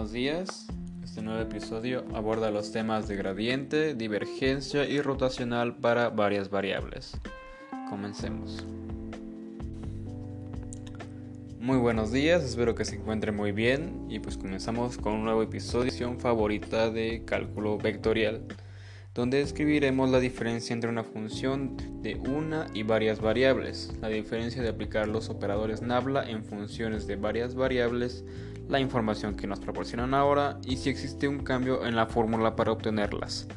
buenos días. Este nuevo episodio aborda los temas de gradiente, divergencia y rotacional para varias variables. Comencemos. Muy buenos días, espero que se encuentren muy bien y pues comenzamos con un nuevo episodio favorita de cálculo vectorial donde describiremos la diferencia entre una función de una y varias variables, la diferencia de aplicar los operadores Nabla en funciones de varias variables, la información que nos proporcionan ahora y si existe un cambio en la fórmula para obtenerlas,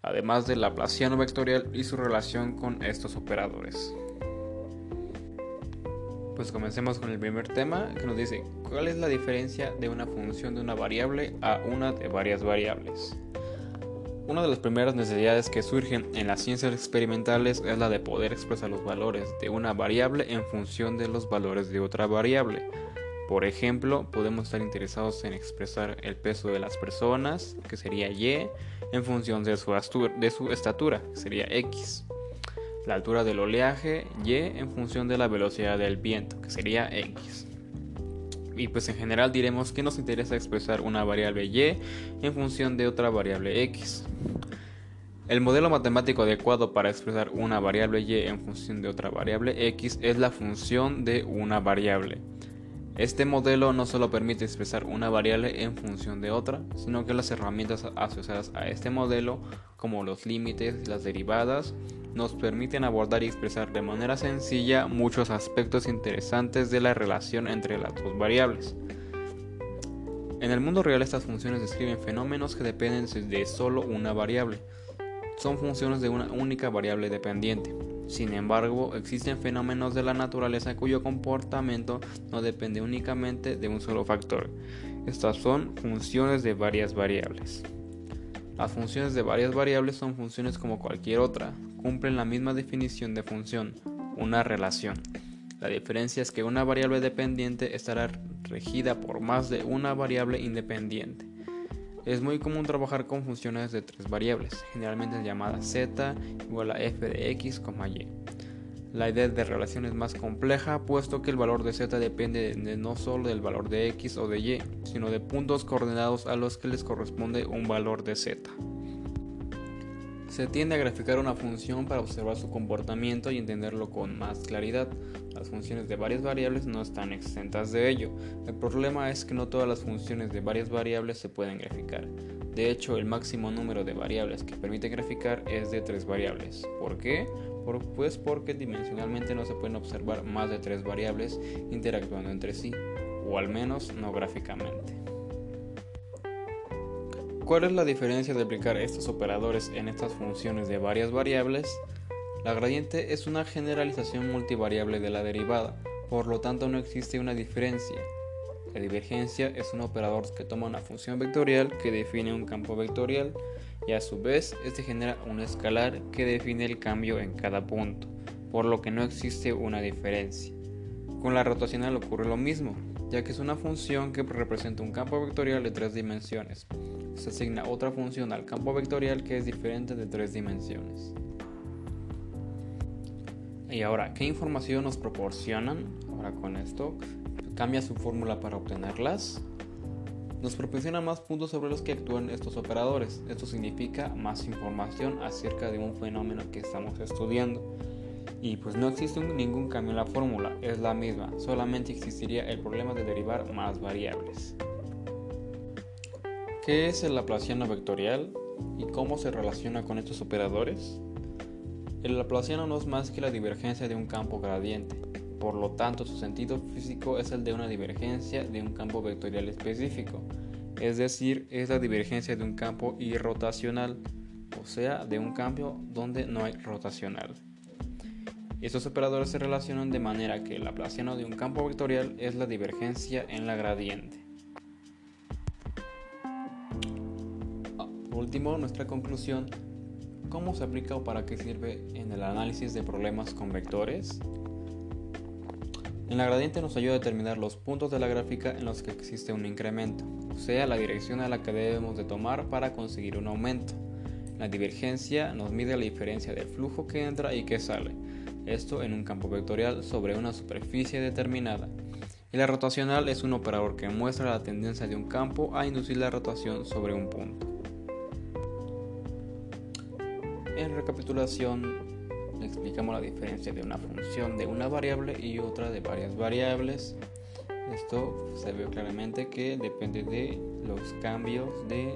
además del laplaciano vectorial y su relación con estos operadores. Pues comencemos con el primer tema que nos dice cuál es la diferencia de una función de una variable a una de varias variables. Una de las primeras necesidades que surgen en las ciencias experimentales es la de poder expresar los valores de una variable en función de los valores de otra variable. Por ejemplo, podemos estar interesados en expresar el peso de las personas, que sería y, en función de su, de su estatura, que sería x. La altura del oleaje, y, en función de la velocidad del viento, que sería x y pues en general diremos que nos interesa expresar una variable y en función de otra variable x. El modelo matemático adecuado para expresar una variable y en función de otra variable x es la función de una variable. Este modelo no solo permite expresar una variable en función de otra, sino que las herramientas asociadas a este modelo, como los límites y las derivadas, nos permiten abordar y expresar de manera sencilla muchos aspectos interesantes de la relación entre las dos variables. En el mundo real estas funciones describen fenómenos que dependen de solo una variable. Son funciones de una única variable dependiente. Sin embargo, existen fenómenos de la naturaleza cuyo comportamiento no depende únicamente de un solo factor. Estas son funciones de varias variables. Las funciones de varias variables son funciones como cualquier otra, cumplen la misma definición de función, una relación. La diferencia es que una variable dependiente estará regida por más de una variable independiente. Es muy común trabajar con funciones de tres variables, generalmente llamadas z igual a f de x, y. La idea de relación es más compleja, puesto que el valor de z depende de no solo del valor de x o de y, sino de puntos coordenados a los que les corresponde un valor de z. Se tiende a graficar una función para observar su comportamiento y entenderlo con más claridad. Las funciones de varias variables no están exentas de ello. El problema es que no todas las funciones de varias variables se pueden graficar. De hecho, el máximo número de variables que permite graficar es de tres variables. ¿Por qué? Pues porque dimensionalmente no se pueden observar más de tres variables interactuando entre sí, o al menos no gráficamente. ¿Cuál es la diferencia de aplicar estos operadores en estas funciones de varias variables? La gradiente es una generalización multivariable de la derivada, por lo tanto no existe una diferencia. La divergencia es un operador que toma una función vectorial que define un campo vectorial y a su vez este genera un escalar que define el cambio en cada punto, por lo que no existe una diferencia. Con la rotacional ocurre lo mismo, ya que es una función que representa un campo vectorial de tres dimensiones, se asigna otra función al campo vectorial que es diferente de tres dimensiones. Y ahora, ¿qué información nos proporcionan? Ahora con esto, cambia su fórmula para obtenerlas. Nos proporciona más puntos sobre los que actúan estos operadores. Esto significa más información acerca de un fenómeno que estamos estudiando. Y pues no existe ningún cambio en la fórmula, es la misma, solamente existiría el problema de derivar más variables. ¿Qué es el laplaciano vectorial y cómo se relaciona con estos operadores? El laplaciano no es más que la divergencia de un campo gradiente, por lo tanto su sentido físico es el de una divergencia de un campo vectorial específico, es decir, es la divergencia de un campo irrotacional, o sea, de un campo donde no hay rotacional. Estos operadores se relacionan de manera que el laplaciano de un campo vectorial es la divergencia en la gradiente. Último, nuestra conclusión, ¿cómo se aplica o para qué sirve en el análisis de problemas con vectores? En la gradiente nos ayuda a determinar los puntos de la gráfica en los que existe un incremento, o sea, la dirección a la que debemos de tomar para conseguir un aumento. La divergencia nos mide la diferencia del flujo que entra y que sale, esto en un campo vectorial sobre una superficie determinada. Y la rotacional es un operador que muestra la tendencia de un campo a inducir la rotación sobre un punto. Recapitulación, explicamos la diferencia de una función de una variable y otra de varias variables. Esto se ve claramente que depende de los cambios de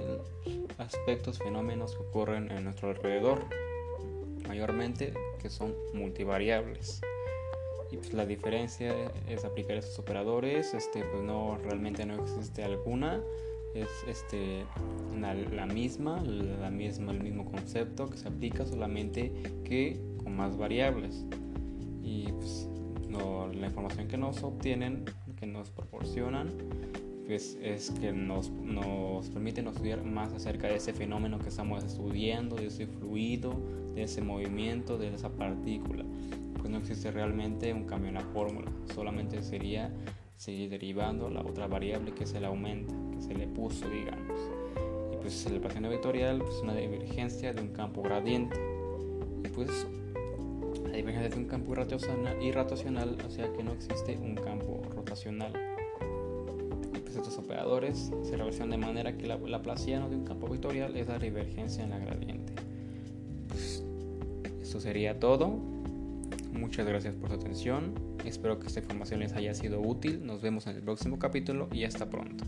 aspectos, fenómenos que ocurren en nuestro alrededor, mayormente que son multivariables. Y pues la diferencia es aplicar estos operadores, este, pues no realmente no existe alguna, es este, la, misma, la misma, el mismo concepto que se aplica solamente que con más variables. Y pues, la información que nos obtienen, que nos proporcionan, pues es que nos, nos permiten estudiar más acerca de ese fenómeno que estamos estudiando, de ese fluido, de ese movimiento, de esa partícula. Pues no existe realmente un cambio en la fórmula, solamente sería seguir derivando la otra variable que es el aumento, que se le puso, digamos. Y pues la ecuación vectorial es una divergencia de un campo gradiente. Y pues la divergencia de un campo irrotacional, o sea que no existe un campo rotacional estos operadores se relacionan de manera que la laplaciano de un campo vectorial es la divergencia en la gradiente. Pues, esto sería todo. Muchas gracias por su atención. Espero que esta información les haya sido útil. Nos vemos en el próximo capítulo y hasta pronto.